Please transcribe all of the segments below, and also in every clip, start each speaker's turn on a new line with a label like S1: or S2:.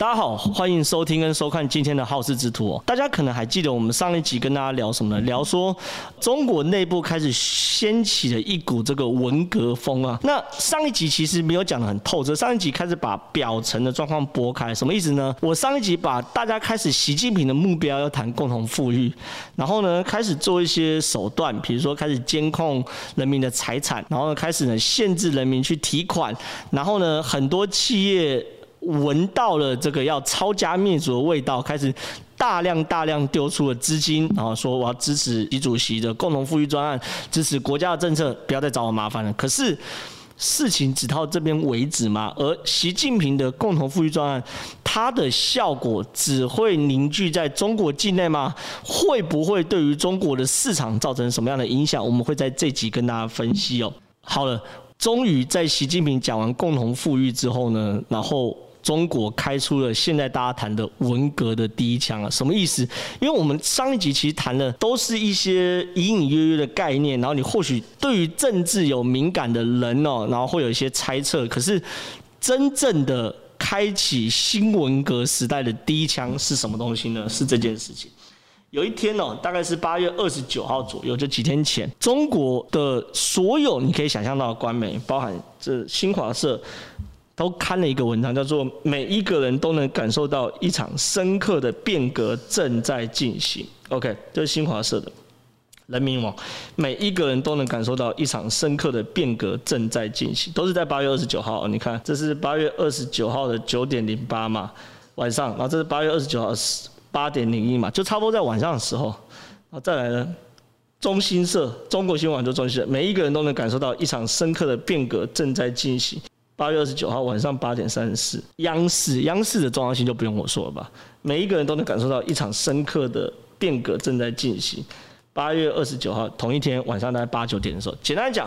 S1: 大家好，欢迎收听跟收看今天的好事之徒哦。大家可能还记得我们上一集跟大家聊什么呢？聊说中国内部开始掀起了一股这个文革风啊。那上一集其实没有讲得很透彻，上一集开始把表层的状况拨开，什么意思呢？我上一集把大家开始习近平的目标要谈共同富裕，然后呢开始做一些手段，比如说开始监控人民的财产，然后呢开始呢限制人民去提款，然后呢很多企业。闻到了这个要抄家灭族的味道，开始大量大量丢出了资金，然后说我要支持习主席的共同富裕专案，支持国家的政策，不要再找我麻烦了。可是事情只到这边为止嘛？而习近平的共同富裕专案，它的效果只会凝聚在中国境内吗？会不会对于中国的市场造成什么样的影响？我们会在这集跟大家分析哦。好了，终于在习近平讲完共同富裕之后呢，然后。中国开出了现在大家谈的文革的第一枪啊，什么意思？因为我们上一集其实谈的都是一些隐隐约约的概念，然后你或许对于政治有敏感的人哦，然后会有一些猜测。可是真正的开启新文革时代的第一枪是什么东西呢？是这件事情。有一天哦，大概是八月二十九号左右，就几天前，中国的所有你可以想象到的官媒，包含这新华社。都刊了一个文章，叫做“每一个人都能感受到一场深刻的变革正在进行”。OK，这是新华社的人民网，每一个人都能感受到一场深刻的变革正在进行，都是在八月二十九号。你看，这是八月二十九号的九点零八嘛，晚上，然后这是八月二十九号八点零一嘛，就差不多在晚上的时候。然后再来呢，中新社、中国新闻网就中新社，每一个人都能感受到一场深刻的变革正在进行。八月二十九号晚上八点三十四，央视央视的重要性就不用我说了吧？每一个人都能感受到一场深刻的变革正在进行。八月二十九号同一天晚上大概八九点的时候，简单讲，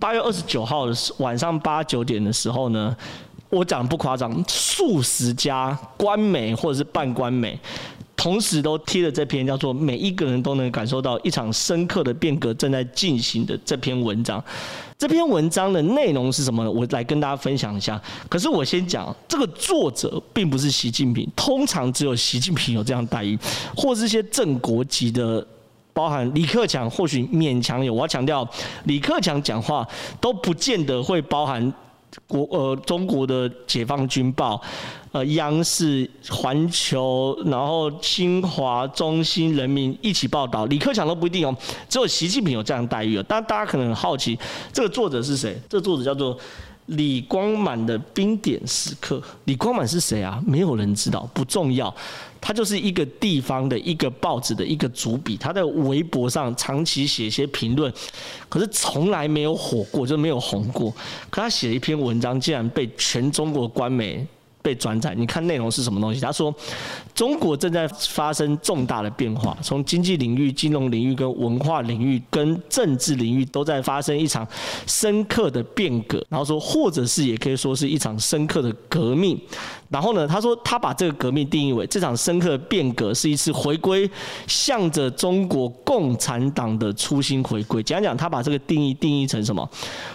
S1: 八月二十九号的晚上八九点的时候呢，我讲不夸张，数十家官媒或者是半官媒。同时都贴了这篇叫做“每一个人都能感受到一场深刻的变革正在进行”的这篇文章。这篇文章的内容是什么呢？我来跟大家分享一下。可是我先讲，这个作者并不是习近平。通常只有习近平有这样待遇，或是一些正国级的，包含李克强，或许勉强有。我要强调，李克强讲话都不见得会包含。国呃，中国的解放军报，呃，央视、环球，然后新华、中新、人民一起报道，李克强都不一定哦，只有习近平有这样待遇哦。但大家可能很好奇，这个作者是谁？这个作者叫做。李光满的冰点时刻，李光满是谁啊？没有人知道，不重要。他就是一个地方的一个报纸的一个主笔，他在微博上长期写一些评论，可是从来没有火过，就没有红过。可他写一篇文章，竟然被全中国官媒。被转载，你看内容是什么东西？他说，中国正在发生重大的变化，从经济领域、金融领域、跟文化领域、跟政治领域都在发生一场深刻的变革。然后说，或者是也可以说是一场深刻的革命。然后呢，他说他把这个革命定义为这场深刻的变革是一次回归，向着中国共产党的初心回归。讲讲他把这个定义定义成什么？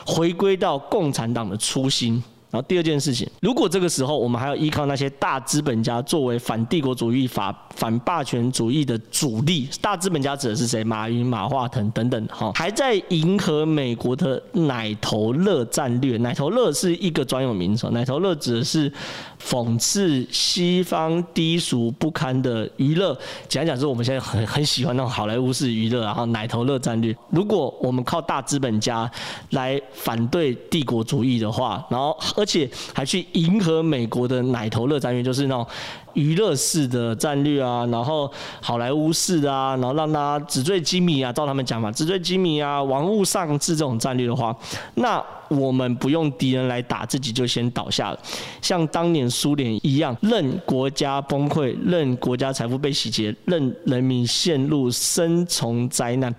S1: 回归到共产党的初心。然后第二件事情，如果这个时候我们还要依靠那些大资本家作为反帝国主义、法反霸权主义的主力，大资本家指的是谁？马云、马化腾等等，哈，还在迎合美国的奶头乐战略。奶头乐是一个专有名词，奶头乐指的是讽刺西方低俗不堪的娱乐。讲讲是我们现在很很喜欢那种好莱坞式娱乐，然后奶头乐战略。如果我们靠大资本家来反对帝国主义的话，然后。而且还去迎合美国的奶头乐战略，就是那种娱乐式的战略啊，然后好莱坞式的啊，然后让大家纸醉金迷啊，照他们讲法，纸醉金迷啊，玩物丧志这种战略的话，那我们不用敌人来打，自己就先倒下了，像当年苏联一样，任国家崩溃，任国家财富被洗劫，任人民陷入深重灾难。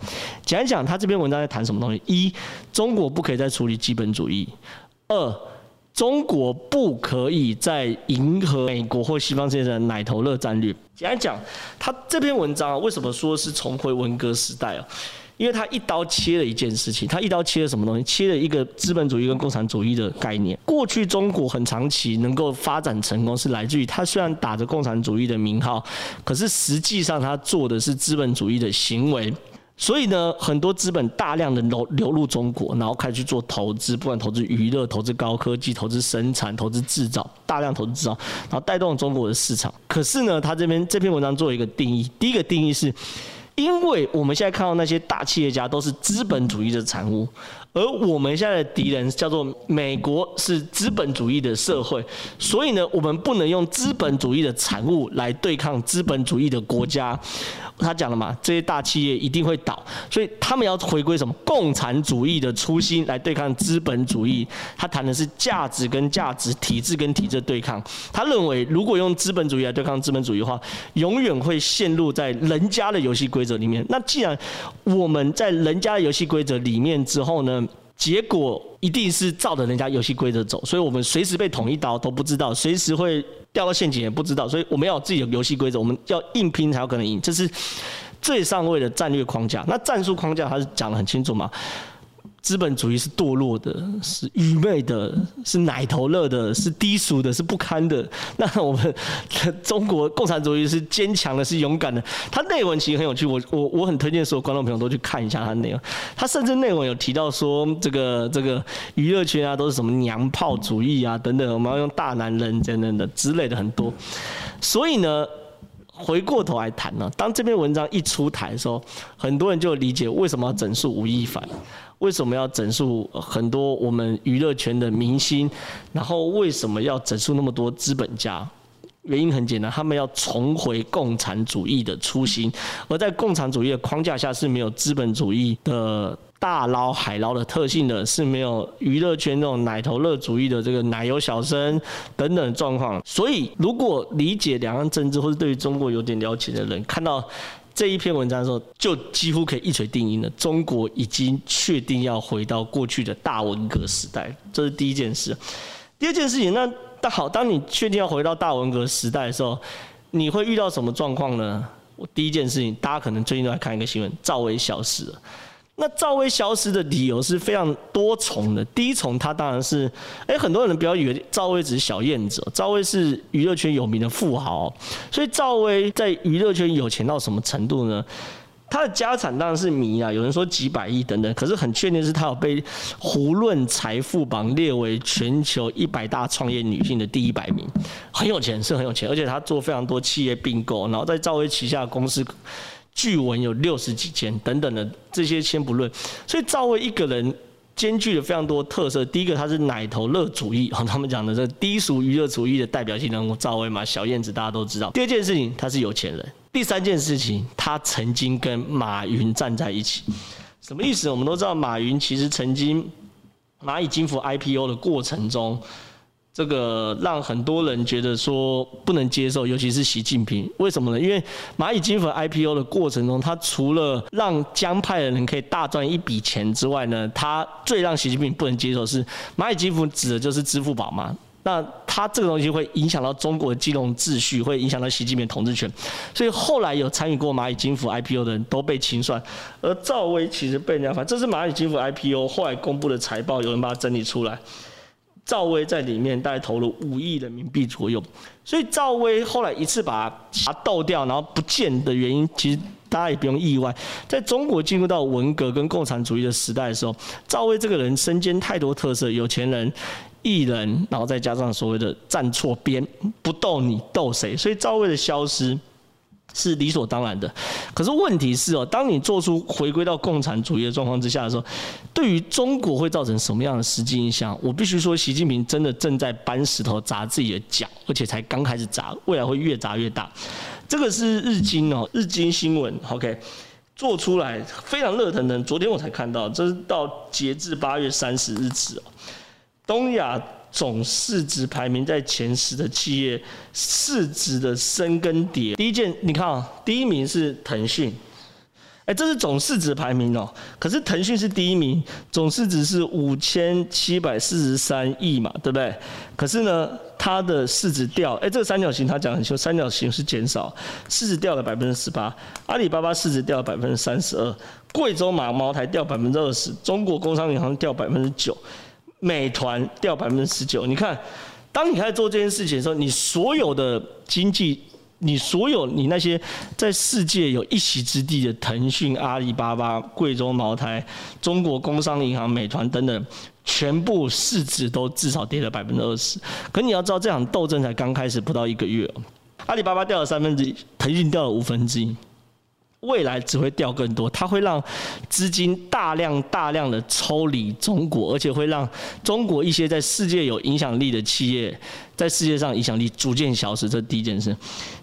S1: 讲一讲他这篇文章在谈什么东西？一，中国不可以再处理资本主义；二。中国不可以再迎合美国或西方世界的奶头乐战略。简单讲，他这篇文章啊，为什么说是重回文革时代啊？因为他一刀切了一件事情，他一刀切了什么东西？切了一个资本主义跟共产主义的概念。过去中国很长期能够发展成功，是来自于他虽然打着共产主义的名号，可是实际上他做的是资本主义的行为。所以呢，很多资本大量的流流入中国，然后开始去做投资，不管投资娱乐、投资高科技、投资生产、投资制造，大量投资制造，然后带动中国的市场。可是呢，他这边这篇文章做一个定义，第一个定义是，因为我们现在看到那些大企业家都是资本主义的产物。而我们现在的敌人叫做美国，是资本主义的社会，所以呢，我们不能用资本主义的产物来对抗资本主义的国家。他讲了嘛，这些大企业一定会倒，所以他们要回归什么共产主义的初心来对抗资本主义。他谈的是价值跟价值、体制跟体制对抗。他认为，如果用资本主义来对抗资本主义的话，永远会陷入在人家的游戏规则里面。那既然我们在人家的游戏规则里面之后呢，结果一定是照着人家游戏规则走，所以我们随时被捅一刀都不知道，随时会掉到陷阱也不知道，所以我们要有自己的游戏规则，我们要硬拼才有可能赢，这是最上位的战略框架。那战术框架他是讲的很清楚嘛？资本主义是堕落的，是愚昧的，是奶头乐的，是低俗的，是不堪的。那我们 中国共产主义是坚强的，是勇敢的。它内文其实很有趣，我我我很推荐所有观众朋友都去看一下它内容。它甚至内文有提到说，这个这个娱乐圈啊，都是什么娘炮主义啊等等，我们要用大男人等等的之类的很多。所以呢，回过头来谈呢，当这篇文章一出台的时候，很多人就理解为什么要整肃吴亦凡。为什么要整肃很多我们娱乐圈的明星？然后为什么要整肃那么多资本家？原因很简单，他们要重回共产主义的初心。而在共产主义的框架下是没有资本主义的大捞海捞的特性的，是没有娱乐圈那种奶头乐主义的这个奶油小生等等状况。所以，如果理解两岸政治或者对于中国有点了解的人，看到。这一篇文章的时候，就几乎可以一锤定音了。中国已经确定要回到过去的大文革时代，这是第一件事。第二件事情，那那好，当你确定要回到大文革时代的时候，你会遇到什么状况呢？我第一件事情，大家可能最近都在看一个新闻，赵薇消失了。那赵薇消失的理由是非常多重的。第一重，他当然是，哎，很多人不要以为赵薇只是小燕子，赵薇是娱乐圈有名的富豪，所以赵薇在娱乐圈有钱到什么程度呢？她的家产当然是迷啊，有人说几百亿等等，可是很确定是她有被《胡润财富榜》列为全球一百大创业女性的第一百名，很有钱，是很有钱，而且她做非常多企业并购，然后在赵薇旗下的公司。据文有六十几间等等的这些先不论，所以赵薇一个人兼具了非常多特色。第一个，他是奶头乐主义，他们讲的这低俗娱乐主义的代表性人物赵薇嘛，小燕子大家都知道。第二件事情，他是有钱人。第三件事情，他曾经跟马云站在一起，什么意思？我们都知道马云其实曾经蚂蚁金服 IPO 的过程中。这个让很多人觉得说不能接受，尤其是习近平。为什么呢？因为蚂蚁金服 IPO 的过程中，他除了让江派的人可以大赚一笔钱之外呢，他最让习近平不能接受是蚂蚁金服指的就是支付宝嘛。那他这个东西会影响到中国的金融秩序，会影响到习近平统治权。所以后来有参与过蚂蚁金服 IPO 的人都被清算，而赵薇其实被人家反，这是蚂蚁金服 IPO 后来公布的财报，有人把它整理出来。赵薇在里面大概投了五亿人民币左右，所以赵薇后来一次把它斗掉，然后不见的原因，其实大家也不用意外。在中国进入到文革跟共产主义的时代的时候，赵薇这个人身兼太多特色，有钱人、艺人，然后再加上所谓的站错边，不斗你斗谁？所以赵薇的消失。是理所当然的，可是问题是哦，当你做出回归到共产主义的状况之下的时候，对于中国会造成什么样的实际影响？我必须说，习近平真的正在搬石头砸自己的脚，而且才刚开始砸，未来会越砸越大。这个是日经哦，日经新闻 OK 做出来非常热腾腾，昨天我才看到，这是到截至八月三十日止哦，东亚。总市值排名在前十的企业，市值的升跟跌。第一件，你看啊，第一名是腾讯，哎，这是总市值排名哦。可是腾讯是第一名，总市值是五千七百四十三亿嘛，对不对？可是呢，它的市值掉，哎，这个三角形它讲很清楚，三角形是减少，市值掉了百分之十八，阿里巴巴市值掉了百分之三十二，贵州马茅台掉百分之二十，中国工商银行掉百分之九，美团掉百分之十九。你看，当你开始做这件事情的时候，你所有的经济。你所有你那些在世界有一席之地的腾讯、阿里巴巴、贵州茅台、中国工商银行、美团等等，全部市值都至少跌了百分之二十。可你要知道，这场斗争才刚开始不到一个月，阿里巴巴掉了三分之一，腾讯掉了五分之一。未来只会掉更多，它会让资金大量大量的抽离中国，而且会让中国一些在世界有影响力的企业在世界上影响力逐渐消失。这第一件事。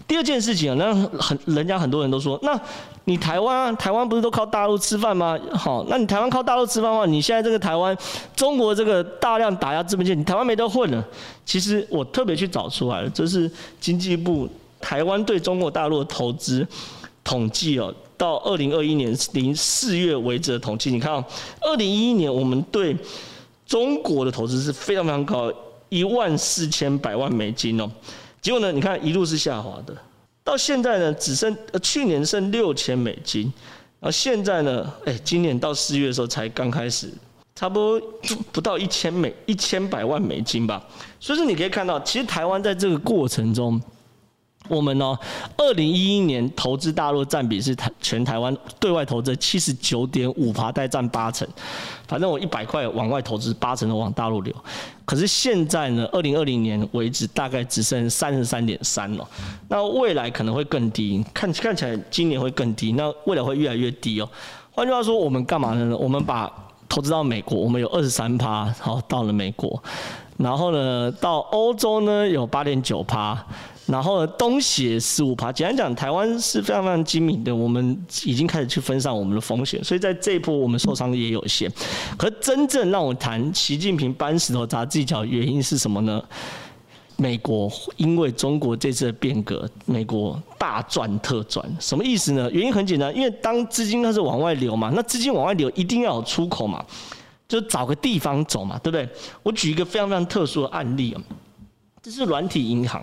S1: 第二件事情啊，那很人家很多人都说，那你台湾，台湾不是都靠大陆吃饭吗？好，那你台湾靠大陆吃饭的话，你现在这个台湾，中国这个大量打压资本界，你台湾没得混了。其实我特别去找出来了，这是经济部台湾对中国大陆的投资。统计哦，到二零二一年零四月为止的统计，你看哦，二零一一年我们对中国的投资是非常非常高，一万四千百万美金哦。结果呢，你看一路是下滑的，到现在呢只剩呃去年剩六千美金，然后现在呢，哎，今年到四月的时候才刚开始，差不多不到一千美一千百万美金吧。所以说你可以看到，其实台湾在这个过程中。我们呢，二零一一年投资大陆占比是台全台湾对外投资七十九点五趴，大概占八成。反正我一百块往外投资，八成都往大陆流。可是现在呢，二零二零年为止，大概只剩三十三点三了。那未来可能会更低，看看起来今年会更低，那未来会越来越低哦。换句话说，我们干嘛呢？我们把投资到美国，我们有二十三趴，好到了美国。然后呢，到欧洲呢有八点九趴。然后，东协十五趴，简单讲，台湾是非常非常精明的，我们已经开始去分散我们的风险，所以在这一波我们受伤也有限。可真正让我谈习近平搬石头砸自己脚原因是什么呢？美国因为中国这次的变革，美国大赚特赚，什么意思呢？原因很简单，因为当资金开始往外流嘛，那资金往外流一定要有出口嘛，就找个地方走嘛，对不对？我举一个非常非常特殊的案例啊，这是软体银行。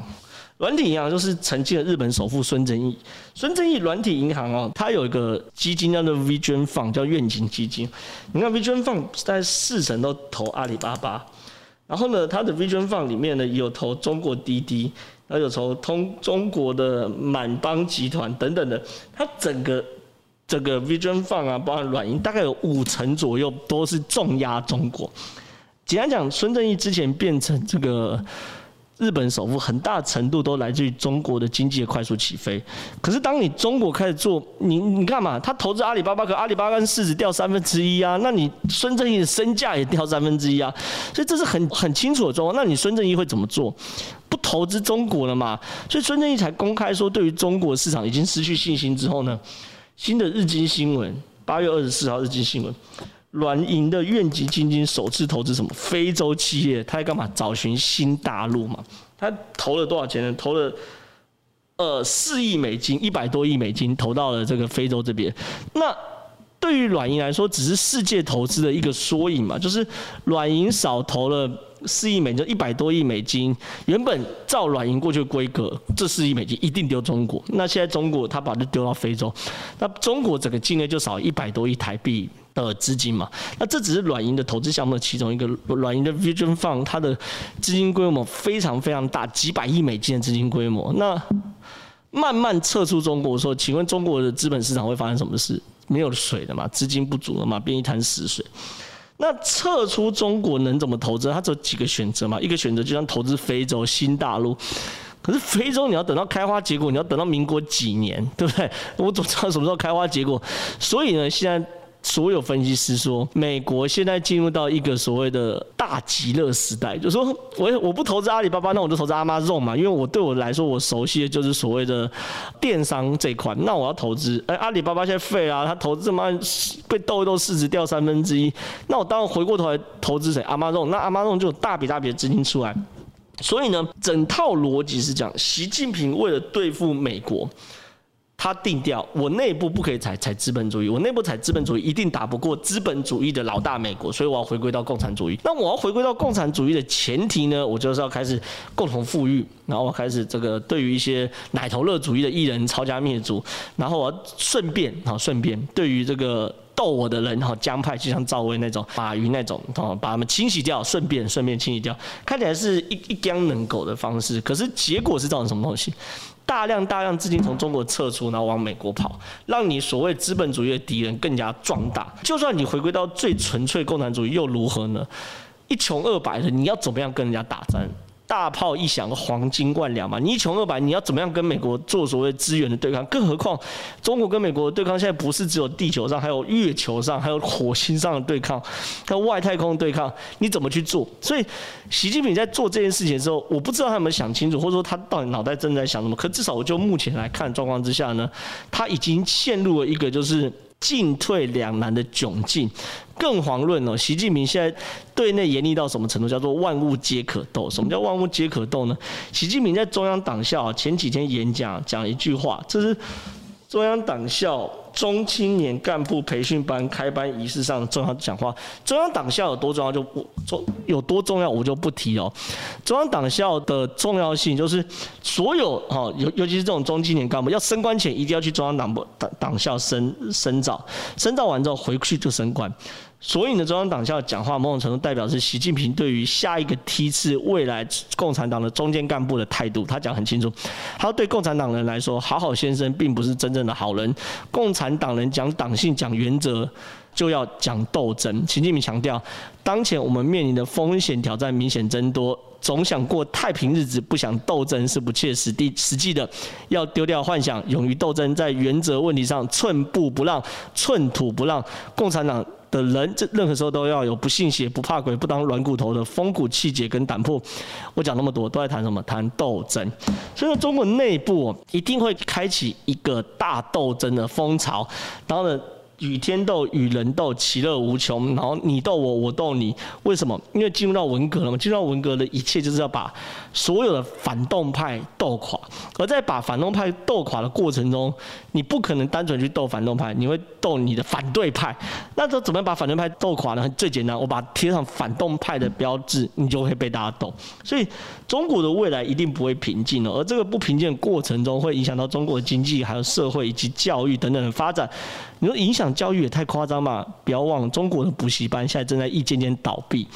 S1: 软体银行就是曾经的日本首富孙正义。孙正义软体银行哦，它有一个基金叫做 Vision Fund，叫愿景基金。你看 Vision Fund 在四成都投阿里巴巴，然后呢，它的 Vision Fund 里面呢有投中国滴滴，然后有投通中国的满帮集团等等的。它整个这个 Vision Fund 啊，包含软银，大概有五成左右都是重压中国。简单讲，孙正义之前变成这个。日本首富很大程度都来自于中国的经济的快速起飞。可是当你中国开始做，你你看嘛，他投资阿里巴巴，可阿里巴巴市值掉三分之一啊，那你孙正义的身价也掉三分之一啊，所以这是很很清楚的状况。那你孙正义会怎么做？不投资中国了嘛？所以孙正义才公开说，对于中国市场已经失去信心之后呢，新的日经新闻八月二十四号日经新闻。软银的愿景基金首次投资什么非洲企业？他在干嘛？找寻新大陆嘛？他投了多少钱呢？投了呃四亿美金，一百多亿美金投到了这个非洲这边。那对于软银来说，只是世界投资的一个缩影嘛？就是软银少投了四亿美金，一百多亿美金。原本照软银过去的规格，这四亿美金一定丢中国。那现在中国他把它丢到非洲，那中国整个境内就少一百多亿台币。的资金嘛，那这只是软银的投资项目的其中一个。软银的 Vision Fund 它的资金规模非常非常大，几百亿美金的资金规模。那慢慢撤出中国，的时候，请问中国的资本市场会发生什么事？没有水的嘛，资金不足了嘛，变一潭死水。那撤出中国能怎么投资？它只有几个选择嘛，一个选择就像投资非洲新大陆。可是非洲你要等到开花结果，你要等到民国几年，对不对？我怎么知道什么时候开花结果？所以呢，现在。所有分析师说，美国现在进入到一个所谓的大极乐时代，就说我我不投资阿里巴巴，那我就投资 Amazon 嘛，因为我对我来说，我熟悉的就是所谓的电商这一块。那我要投资，哎，阿里巴巴现在废啊，他投资这么被斗一斗，市值掉三分之一，那我当然回过头来投资谁？Amazon，那 Amazon 就有大笔大笔的资金出来。所以呢，整套逻辑是讲，习近平为了对付美国。他定调，我内部不可以采采资本主义，我内部采资本主义一定打不过资本主义的老大美国，所以我要回归到共产主义。那我要回归到共产主义的前提呢，我就是要开始共同富裕，然后我开始这个对于一些奶头乐主义的艺人抄家灭族，然后我要顺便啊顺便对于这个斗我的人哈江派，就像赵薇那种、马云那种，哦把他们清洗掉，顺便顺便清洗掉，看起来是一一江能狗的方式，可是结果是造成什么东西？大量大量资金从中国撤出，然后往美国跑，让你所谓资本主义的敌人更加壮大。就算你回归到最纯粹共产主义又如何呢？一穷二白的，你要怎么样跟人家打战？大炮一响，黄金万两嘛。你一穷二白，你要怎么样跟美国做所谓资源的对抗？更何况，中国跟美国对抗现在不是只有地球上，还有月球上，还有火星上的对抗，还有外太空对抗，你怎么去做？所以，习近平在做这件事情的时候，我不知道他有没有想清楚，或者说他到底脑袋正在想什么。可至少我就目前来看状况之下呢，他已经陷入了一个就是。进退两难的窘境，更遑论哦，习近平现在对内严厉到什么程度？叫做万物皆可斗。什么叫万物皆可斗呢？习近平在中央党校前几天演讲讲一句话，这是中央党校。中青年干部培训班开班仪式上重要讲话，中央党校有多重要就不重有多重要我就不提哦。中央党校的重要性就是所有哈尤尤其是这种中青年干部要升官前一定要去中央党部党党校深深造，深造完之后回去就升官。所以呢，中央党校讲话某种程度代表是习近平对于下一个梯次未来共产党的中间干部的态度，他讲很清楚。他对共产党人来说，好好先生并不是真正的好人。共产党人讲党性、讲原则，就要讲斗争。习近平强调，当前我们面临的风险挑战明显增多，总想过太平日子，不想斗争是不切实际实际的。要丢掉幻想，勇于斗争，在原则问题上寸步不让、寸土不让。共产党。的人，这任何时候都要有不信邪、不怕鬼、不当软骨头的风骨气节跟胆魄。我讲那么多，都在谈什么？谈斗争。所以说，中国内部一定会开启一个大斗争的风潮。然后呢，与天斗，与人斗，其乐无穷。然后你斗我，我斗你。为什么？因为进入到文革了嘛。进入到文革的一切，就是要把所有的反动派斗垮。而在把反动派斗垮的过程中，你不可能单纯去斗反动派，你会斗你的反对派。那这怎么样把反对派斗垮呢？最简单，我把贴上反动派的标志，你就会被大家斗。所以中国的未来一定不会平静了。而这个不平静过程中，会影响到中国的经济、还有社会以及教育等等的发展。你说影响教育也太夸张吧？不要忘了，中国的补习班现在正在一间间倒闭，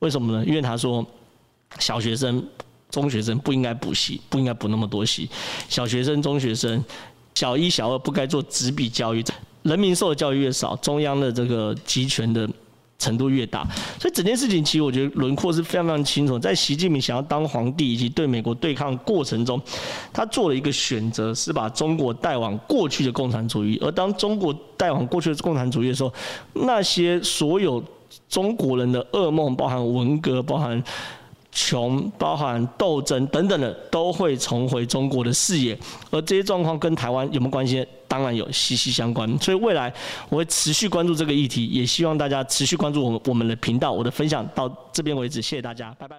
S1: 为什么呢？因为他说，小学生、中学生不应该补习，不应该补那么多习。小学生、中学生，小一、小二不该做纸笔教育。人民受的教育越少，中央的这个集权的。程度越大，所以整件事情其实我觉得轮廓是非常非常清楚。在习近平想要当皇帝以及对美国对抗过程中，他做了一个选择，是把中国带往过去的共产主义。而当中国带往过去的共产主义的时候，那些所有中国人的噩梦，包含文革，包含。穷，包含斗争等等的，都会重回中国的视野。而这些状况跟台湾有没有关系？当然有，息息相关。所以未来我会持续关注这个议题，也希望大家持续关注我们我们的频道。我的分享到这边为止，谢谢大家，拜拜。